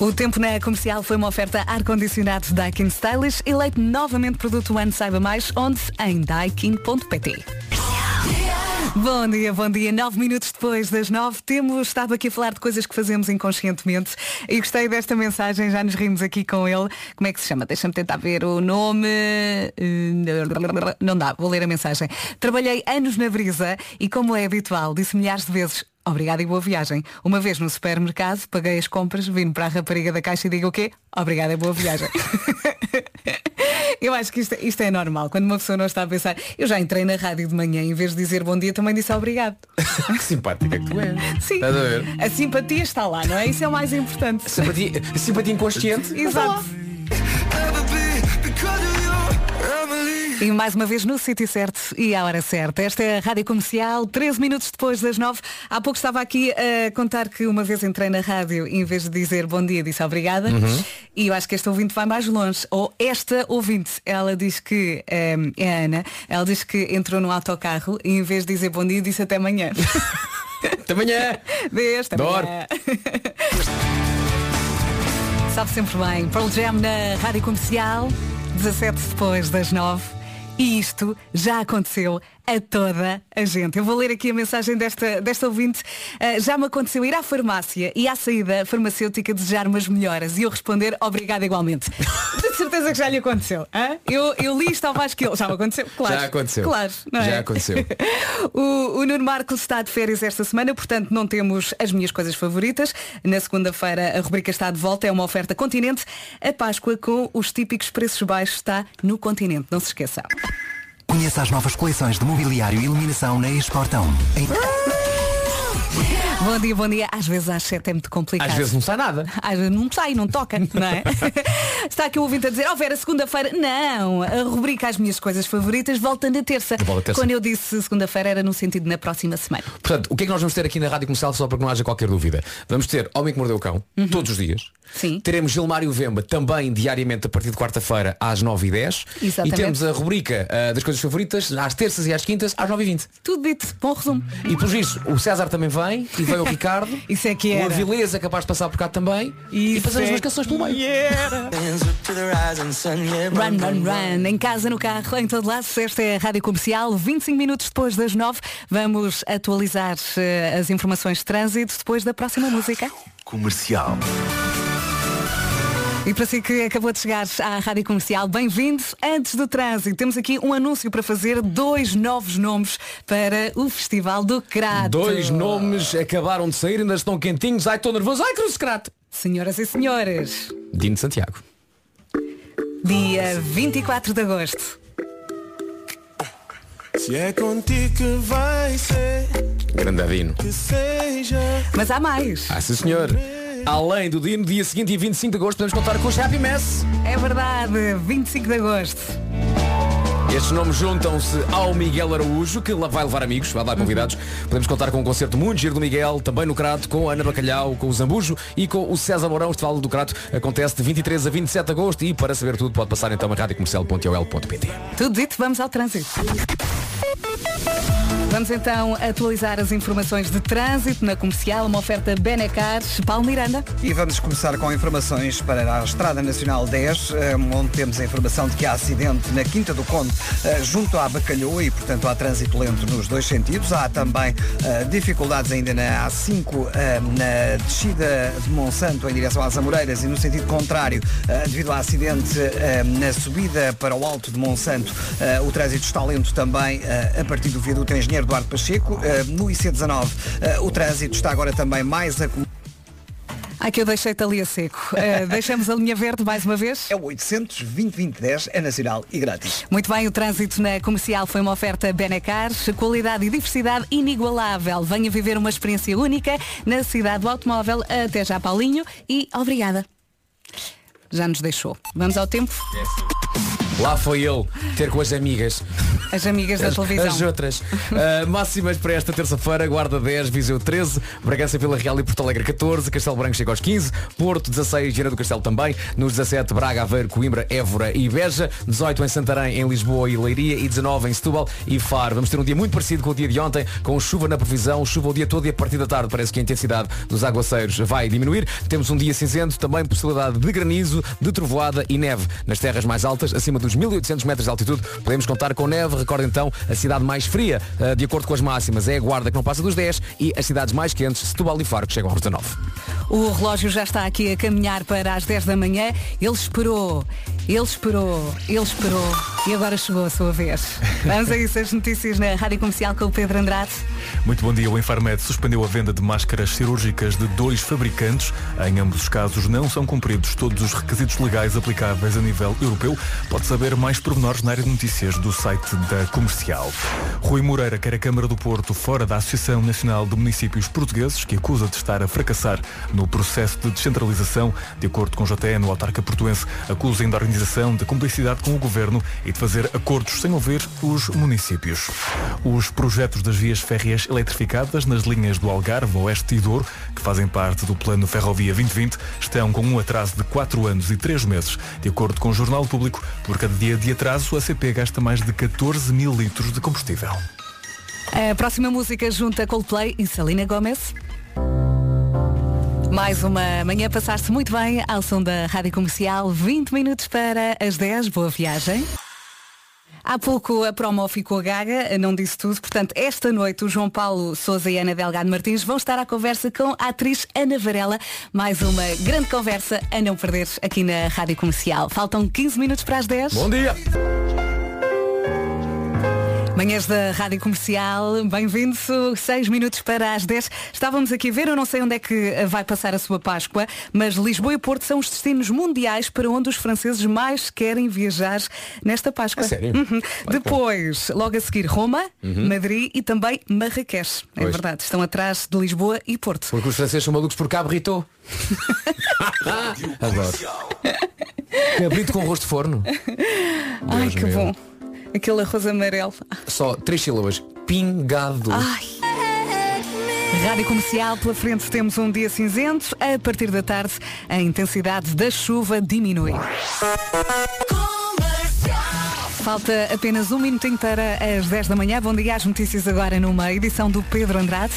O tempo na comercial foi uma oferta ar-condicionado Daikin Stylish, eleito novamente produto ano Saiba Mais, onde em daikin.pt. Bom dia, bom dia. Nove minutos depois das nove, temos estado aqui a falar de coisas que fazemos inconscientemente e gostei desta mensagem, já nos rimos aqui com ele. Como é que se chama? Deixa-me tentar ver o nome. Não dá, vou ler a mensagem. Trabalhei anos na brisa e, como é habitual, disse milhares de vezes. Obrigada e boa viagem. Uma vez no supermercado, paguei as compras, vim para a rapariga da caixa e digo o quê? Obrigada e boa viagem. [LAUGHS] Eu acho que isto, isto é normal. Quando uma pessoa não está a pensar, eu já entrei na rádio de manhã, em vez de dizer bom dia, também disse obrigado. [LAUGHS] Que simpática que tu és. Sim. A? A simpatia está lá, não é? Isso é o mais importante. Simpatia, simpatia inconsciente. Exato. E mais uma vez no sítio certo e à hora certa. Esta é a Rádio Comercial, 13 minutos depois das 9. Há pouco estava aqui a contar que uma vez entrei na rádio e em vez de dizer bom dia, disse obrigada. E eu acho que esta ouvinte vai mais longe. Ou esta ouvinte, ela diz que eh, é a Ana, ela diz que entrou no autocarro e em vez de dizer bom dia, disse até amanhã. [LAUGHS] Até amanhã. Deste, Dor. amanhã. [LAUGHS] Sabe sempre bem. Pearl Jam na Rádio Comercial, 17 depois das 9. E isto já aconteceu a toda a gente. Eu vou ler aqui a mensagem desta, desta ouvinte. Ah, já me aconteceu ir à farmácia e à saída farmacêutica desejar umas melhoras e eu responder obrigada igualmente. [LAUGHS] De certeza que já lhe aconteceu. hã? Eu, eu li isto ao mais que ele. Já me aconteceu? Claro. Já aconteceu. Claro. É? Já aconteceu. [LAUGHS] O, o Nuno Marcos está de férias esta semana, portanto não temos as minhas coisas favoritas. Na segunda-feira a rubrica está de volta, é uma oferta continente. A Páscoa com os típicos preços baixos está no continente, não se esqueça. Conheça as novas coleções de mobiliário e iluminação na Exportão. Em... Bom dia, bom dia. Às vezes às sete é muito complicado. Às vezes não sai nada. Às vezes não sai, não toca, [LAUGHS] não é? Está aqui o ouvinte a dizer, ó Vera, segunda-feira, não, a rubrica As Minhas Coisas Favoritas volta na terça. Terça. Quando eu disse segunda-feira era no sentido na próxima semana. Portanto, o que é que nós vamos ter aqui na Rádio Comercial só para que não haja qualquer dúvida? Vamos ter Homem que Mordeu o Cão, todos os dias. Uhum. Sim. Teremos Gilmário Vemba também diariamente a partir de quarta-feira às 9h10. Exatamente. E temos a rubrica ah, das coisas favoritas às terças e às quintas às 9h20. Tudo dito, bom resumo. E por isso, o César também vem e vem o Ricardo. Isso é que O. Avilés é capaz de passar por cá também. e Isso fazemos é umas canções pelo meio. Run, run, run. Em casa, no carro, em todo lado. Esta é a Rádio Comercial. 25 minutos depois das 9. Vamos atualizar eh, as informações de trânsito depois da próxima música. Comercial. E para si que acabou de chegar à Rádio Comercial, bem-vindo. Antes do trânsito, temos aqui um anúncio para fazer. Dois novos nomes para o Festival do Crato. Dois nomes acabaram de sair, ainda estão quentinhos. Ai, estou nervoso. Ai, Cruz Crato. Senhoras e senhores, Dino Santiago. dia 24 de agosto. Se é contigo que vai ser, Grande Dino. que seja. Mas há mais. Ah, sim senhor. Além do Dino, dia seguinte, dia 25 de agosto, podemos contar com os Happy Mess. É verdade, 25 de agosto. Estes nomes juntam-se ao Miguel Araújo, que lá vai levar amigos, vai dar convidados. Podemos contar com um concerto muito giro do Miguel, também no Crato, com a Ana Bacalhau, com o Zambujo e com o César Mourão. O Festival do Crato acontece de 23 a 27 de agosto e para saber tudo pode passar então a radiocomercial.ol.pt. Tudo dito, vamos ao trânsito. Vamos então atualizar as informações de trânsito na comercial, uma oferta Benecar, Paulo Miranda. E vamos começar com informações para a Estrada Nacional 10, eh, onde temos a informação de que há acidente na Quinta do Conde, eh, junto à Bacalhoa e, portanto, há trânsito lento nos dois sentidos. Há também eh, dificuldades ainda na A5, eh, na descida de Monsanto em direção às Amoreiras e no sentido contrário, devido ao acidente na subida para o Alto de Monsanto. O trânsito está lento também a partir do viaduto Engenheiro Eduardo Pacheco. Eh, No IC19, eh, o trânsito está agora também mais acumulado. Ai que eu deixei-te ali a seco. Eh, [LAUGHS] deixamos a linha verde mais uma vez. É o 800 2010 é nacional e grátis. Muito bem, o trânsito na comercial foi uma oferta Benecar, qualidade e diversidade inigualável. Venha viver uma experiência única na cidade do automóvel. Até já, Paulinho, e obrigada. Já nos deixou. Vamos ao tempo. Lá foi ele ter com as amigas. As amigas da As, televisão. as outras. Uh, máximas para esta terça-feira, Guarda 10, Viseu 13, Bragança Vila Real e Porto Alegre 14, Castelo Branco chega aos 15, Porto 16, Gira do Castelo também, nos 17, Braga, Aveiro, Coimbra, Évora e Beja, 18 em Santarém, em Lisboa e Leiria e 19 em Setúbal e Faro. Vamos ter um dia muito parecido com o dia de ontem, com chuva na previsão, chuva o dia todo e a partir da tarde parece que a intensidade dos aguaceiros vai diminuir. Temos um dia cinzento, também possibilidade de granizo, de trovoada e neve nas terras mais altas, acima dos dos 1800 metros de altitude, podemos contar com neve. Recorda então, a cidade mais fria, eh, de acordo com as máximas, é a Guarda, que não passa dos 10, e as cidades mais quentes, Setúbal e Faro, que chegam aos 19. O relógio já está aqui a caminhar para as 10 da manhã. Ele esperou, ele esperou, ele esperou e agora chegou a sua vez. [LAUGHS] Vamos a isso, as notícias na Rádio Comercial com o Pedro Andrade. Muito bom dia. O Infarmed suspendeu a venda de máscaras cirúrgicas de dois fabricantes. Em ambos os casos não são cumpridos todos os requisitos legais aplicáveis a nível europeu. Pode saber mais pormenores na área de notícias do site da Comercial. Rui Moreira quer a Câmara do Porto fora da Associação Nacional de Municípios Portugueses, que acusa de estar a fracassar no processo de descentralização. De acordo com o JN, o autarca portuense acusa ainda a organização de cumplicidade com o governo e de fazer acordos sem ouvir os municípios. Os projetos das vias férreas eletrificadas nas linhas do Algarve, Oeste e Douro, que fazem parte do Plano Ferrovia 2020, estão com um atraso de 4 anos e 3 meses. De acordo com o Jornal Público, por cada dia de atraso, a CP gasta mais de 14 mil litros de combustível. A próxima música junta Coldplay e Selena Gomez. Mais uma manhã passar-se muito bem ao som da Rádio Comercial. 20 minutos para as 10. Boa viagem. Há pouco a promo ficou gaga, não disse tudo. Portanto, esta noite o João Paulo Souza e Ana Delgado Martins vão estar à conversa com a atriz Ana Varela. Mais uma grande conversa a não perder aqui na Rádio Comercial. Faltam 15 minutos para as 10. Bom dia! Manhãs da Rádio Comercial, bem-vindos, 6 minutos para as 10. Estávamos aqui a ver, eu não sei onde é que vai passar a sua Páscoa, mas Lisboa e Porto são os destinos mundiais para onde os franceses mais querem viajar nesta Páscoa. A sério? Uhum. Ok. Depois, logo a seguir, Roma, Uhum. Madrid e também Marrakech. É Pois. verdade, estão atrás de Lisboa e Porto. Porque os franceses são malucos por cabrito. [LAUGHS] Adoro. Cabrito com rosto de forno. Ai, Deus que meu. bom. Aquele arroz amarelo. Só três sílabas. Pingado. Ai. Rádio Comercial, pela frente temos um dia cinzento. A partir da tarde, a intensidade da chuva diminui. Falta apenas um minutinho para as 10 da manhã. Bom dia às notícias agora numa edição do Pedro Andrade.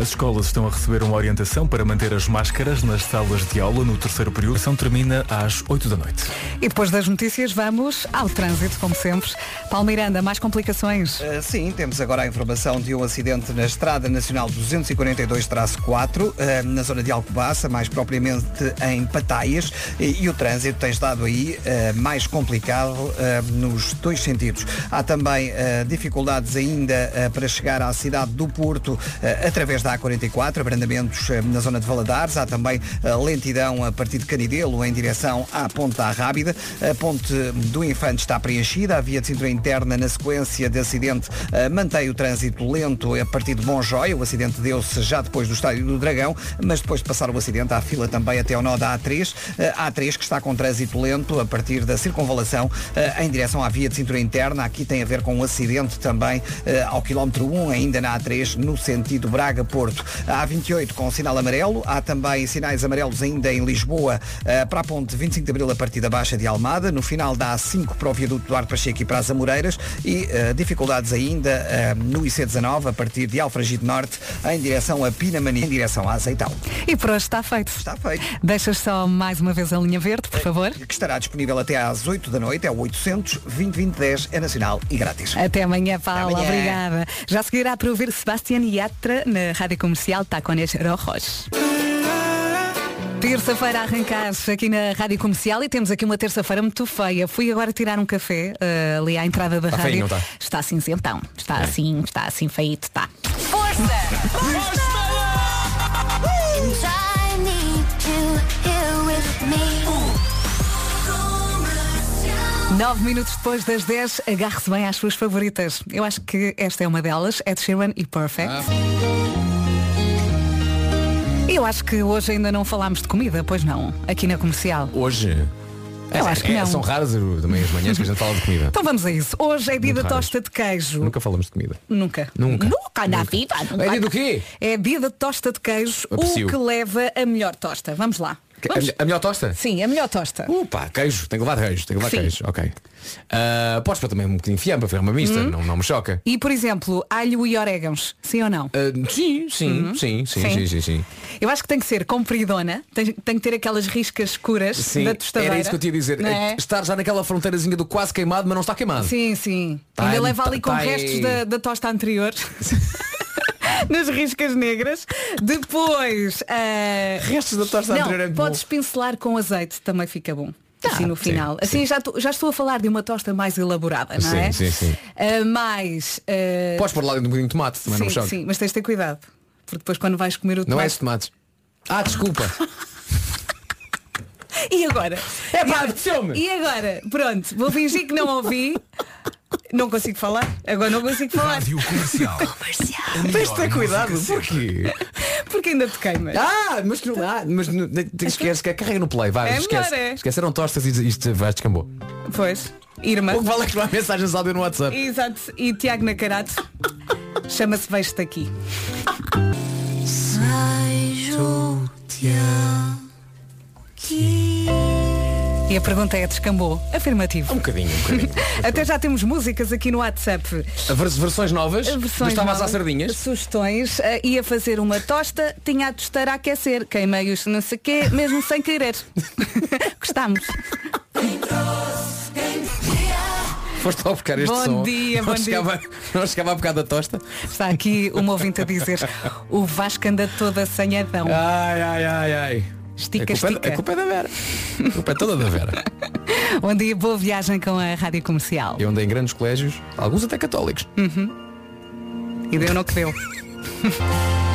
As escolas estão a receber uma orientação para manter as máscaras nas salas de aula no terceiro período. A ação termina às 8 da noite. E depois das notícias vamos ao trânsito, como sempre. Palmeiranda, mais complicações? Uh, sim, temos agora a informação de um acidente na Estrada Nacional 242-4, uh, na zona de Alcobaça, mais propriamente em Pataias, e, e o trânsito tem estado aí uh, mais complicado uh, nos dois sentidos. Há também uh, dificuldades ainda uh, para chegar à cidade do Porto uh, através da A44, abrandamentos uh, na zona de Valadares. Há também uh, lentidão a partir de Canidelo em direção à Ponte da Rábida. A Ponte do Infante está preenchida. A via de cintura interna, na sequência de acidente, uh, mantém o trânsito lento a partir de Bom Joia. O acidente deu-se já depois do Estádio do Dragão, mas depois de passar o acidente, há fila também até ao nó da A3. Uh, A3 que está com trânsito lento a partir da circunvalação em direção à via de cintura interna. Aqui tem a ver com um acidente também ao quilómetro 1, ainda na A3, no sentido Braga-Porto. A A28 com sinal amarelo. Há também sinais amarelos ainda em Lisboa uh, para a ponte 25 de Abril a partir da Baixa de Almada. No final da A5 para o viaduto Duarte Pacheco e para as Amoreiras. E uh, dificuldades ainda uh, no IC19 a partir de Alfragide Norte em direção a Pinamania, em direção a Azeitão. E por hoje está feito. Está feito. Deixas só mais uma vez a linha verde, por favor. Que estará disponível até às 8 da noite. É o 800 20 20 10. É nacional e grátis. Até amanhã, Paula. Até amanhã. Obrigada. Já seguirá para ouvir Sebastián Yatra na Rádio Comercial Tacones Rojos. Terça-feira a arrancar aqui na Rádio Comercial e temos aqui uma terça-feira muito feia. Fui agora tirar um café eh, ali à entrada da Está rádio. feio, não está? Está cinzentão. Está assim, está assim feito, está. Nove minutos depois das 10, agarre-se bem às suas favoritas. Eu acho que esta é uma delas, Ed Sheeran e Perfect. E Eu acho que hoje ainda não falámos de comida, pois não, aqui na comercial. Hoje. Eu acho que não. São raras também as manhãs que a gente fala de comida. Então vamos a isso. Hoje é dia Muito da raras. tosta de queijo. Nunca falamos de comida. Nunca. Nunca. Nunca na vida. nunca. É dia do quê? É dia da tosta de queijo. Aprecio. O que leva a melhor tosta. Vamos lá. A, melhor- a melhor tosta? Sim, a melhor tosta. Opa, queijo, tem que levar queijo, tem que levar Sim. queijo, ok. Ah, podes pôr também um bocadinho de fiambre, fazer uma mista, Hum. não, não me choca. E, por exemplo, alho e orégãos, sim ou não? Ah, sim, sim, sim, sim, sim, sim, sim. Eu acho que tem que ser compridona, tem, tem que ter aquelas riscas escuras Sim, da tostadeira. era isso que eu tinha a dizer. Não é? Estar já naquela fronteirazinha do quase queimado, mas não está queimado. Sim, sim. Tá Ainda leva ali tá- com tá restos da, da tosta anterior. [LAUGHS] [LAUGHS] Nas riscas negras. Depois. ah, Restos da tosta não, anterior é Podes bom. pincelar com azeite, também fica bom. assim no sim, final. Assim já, tô- já estou a falar de uma tosta mais elaborada, não Sim, é? sim, sim. Ah, mais. ah, Podes pôr lá um bocadinho de tomate, também não me sim, sim, mas tens de ter cuidado. Porque depois quando vais comer o Não é tomate. tomates. Ah, desculpa. [LAUGHS] [LAUGHS] E agora? É pá, E- apeteceu-me. E agora? Pronto, vou fingir que não ouvi. Não consigo falar. Agora não consigo falar. Rádio Comercial. Tens de ter cuidado, porquê? Porque ainda te queimas. Ah, mas não ah, mas não- te esquece, que carrega no play, vai, É esquece. melhor, é. Esqueceram tostas e isto vai descambou. Pois. Irmã. O que vale é que não há mensagens áudio no WhatsApp. Exato. E Tiago Nacarato. Chama-se Vejo-te aqui. E a pergunta é descambou. Afirmativo. Um bocadinho, um bocadinho. [LAUGHS] Até já temos músicas aqui no WhatsApp. Vers- versões novas, Versões mas estavas novas, às sardinhas. Sugestões. eh, ia fazer uma tosta, tinha a tosteira a aquecer. Queimei os não sei quê, mesmo sem querer. [LAUGHS] Gostámos. Foste ao buscar este Bom som. dia, não bom dia. chegava, Não chegava a bocado da tosta. Está aqui uma ouvinte a dizer o Vasco anda todo assanhadão. Ai, ai, ai, ai. Estica, a culpa, estica. É, a culpa é da Vera. A culpa é toda da Vera. [LAUGHS] Bom dia, boa viagem com a Rádio Comercial. Eu andei em grandes colégios, alguns até católicos. E deu no que deu. [LAUGHS]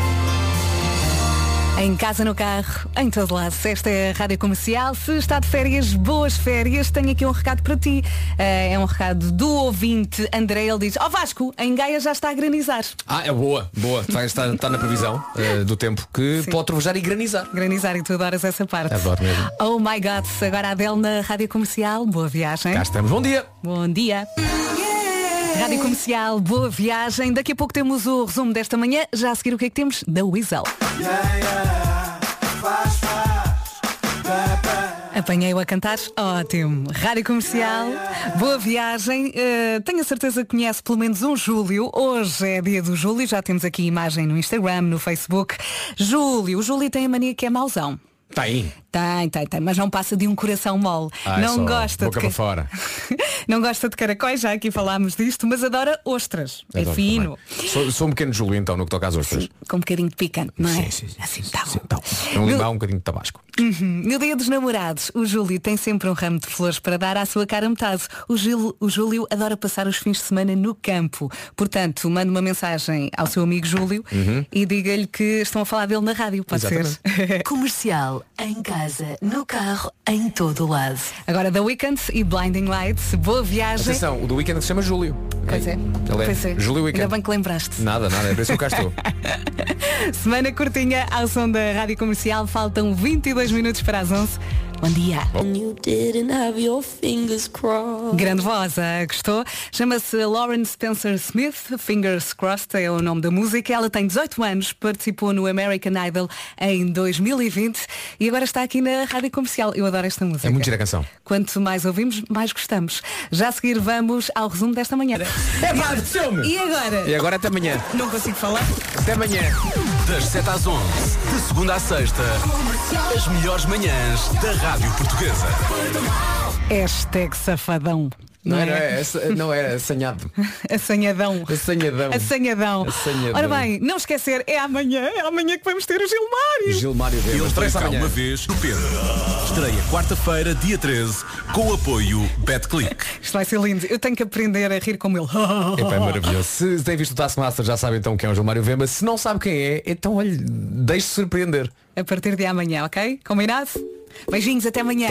Em casa, no carro, em todo lado. Esta é a Rádio Comercial. Se está de férias, boas férias. Tenho aqui um recado para ti. Eh, É um recado do ouvinte André. Ele diz, ó Vasco, em Gaia já está a granizar. Ah, é boa, boa. Está, está, está na previsão eh, do tempo que Sim. pode trovejar e granizar. Granizar e tu adoras essa parte. Adoro mesmo. Oh my God, agora a Adele na Rádio Comercial. Boa viagem. Cá estamos. Bom dia. Bom dia. Rádio Comercial, boa viagem. Daqui a pouco temos o resumo desta manhã. Já a seguir o que é que temos? Da Weasel. Apanhei-o a cantar? Ótimo. Rádio Comercial, boa viagem. Eh, tenho a certeza que conhece pelo menos um Júlio. Hoje é dia do Júlio, já temos aqui imagem no Instagram, no Facebook. Júlio, o Júlio tem a mania que é mauzão. Está aí. Tem, tem, tem, mas não passa de um coração mole. Ah, é não gosta boca de para fora. [LAUGHS] não gosta de caracóis, já aqui falámos disto, mas adora ostras. é Adoro fino, também. Sou, sou um pequeno Júlio então no que toca às ostras. com um bocadinho de picante, não é? Sim, sim, sim. Assim tá Sim, bom. então, é um limão, um bocadinho de tabasco. Uhum. No dia dos namorados, o Júlio tem sempre um ramo de flores para dar à sua cara metade. O Júlio, o Júlio adora passar os fins de semana no campo. Portanto, manda uma mensagem ao seu amigo Júlio e diga-lhe que estão a falar dele na rádio. Pode Exatamente. ser. [LAUGHS] Comercial, em casa, no carro, em todo lado. Agora The Weeknd e Blinding Lights. Boa viagem. Atenção, o do weekend se chama Júlio. Pois é. Ele é. Pois é. Júlio Weekend. Ainda bem que lembraste. Nada, nada, é por isso que eu cá estou. [LAUGHS] Semana curtinha ao som da Rádio Comercial. Faltam 22 minutos para as 11. Bom dia. Grande voz, ah, gostou? Chama-se Lauren Spencer Smith, Fingers Crossed é o nome da música. Ela tem 18 anos, participou no American Idol em 2020 e agora está aqui na Rádio Comercial. Eu adoro esta música. É muito gira a canção. Quanto mais ouvimos, mais gostamos. Já a seguir vamos ao resumo desta manhã. É pá! E agora? E agora até amanhã. Não consigo falar. Até amanhã. Das 7 às 11, de segunda à sexta, as melhores manhãs da Rádio Portuguesa. Hashtag safadão. Não, Não, era, é? essa- não era assanhado. [LAUGHS] Assanhadão. Assanhadão. Assanhadão. Assanhadão. Ora bem, não esquecer, é amanhã, é amanhã que vamos ter o Gilmário. Gilmário Vemos. Ele cá amanhã. uma vez no Pedro. Estreia quarta-feira, dia 13, com o apoio BetClick. [LAUGHS] Isto vai ser lindo. Eu tenho que aprender a rir como ele. [LAUGHS] Epá, é maravilhoso. Se tem visto o Taskmaster já sabe então quem é o Gilmário Vemba. Se não sabe quem é, então olha, deixe-se surpreender. A partir de amanhã, ok? Combinado? Beijinhos, até amanhã.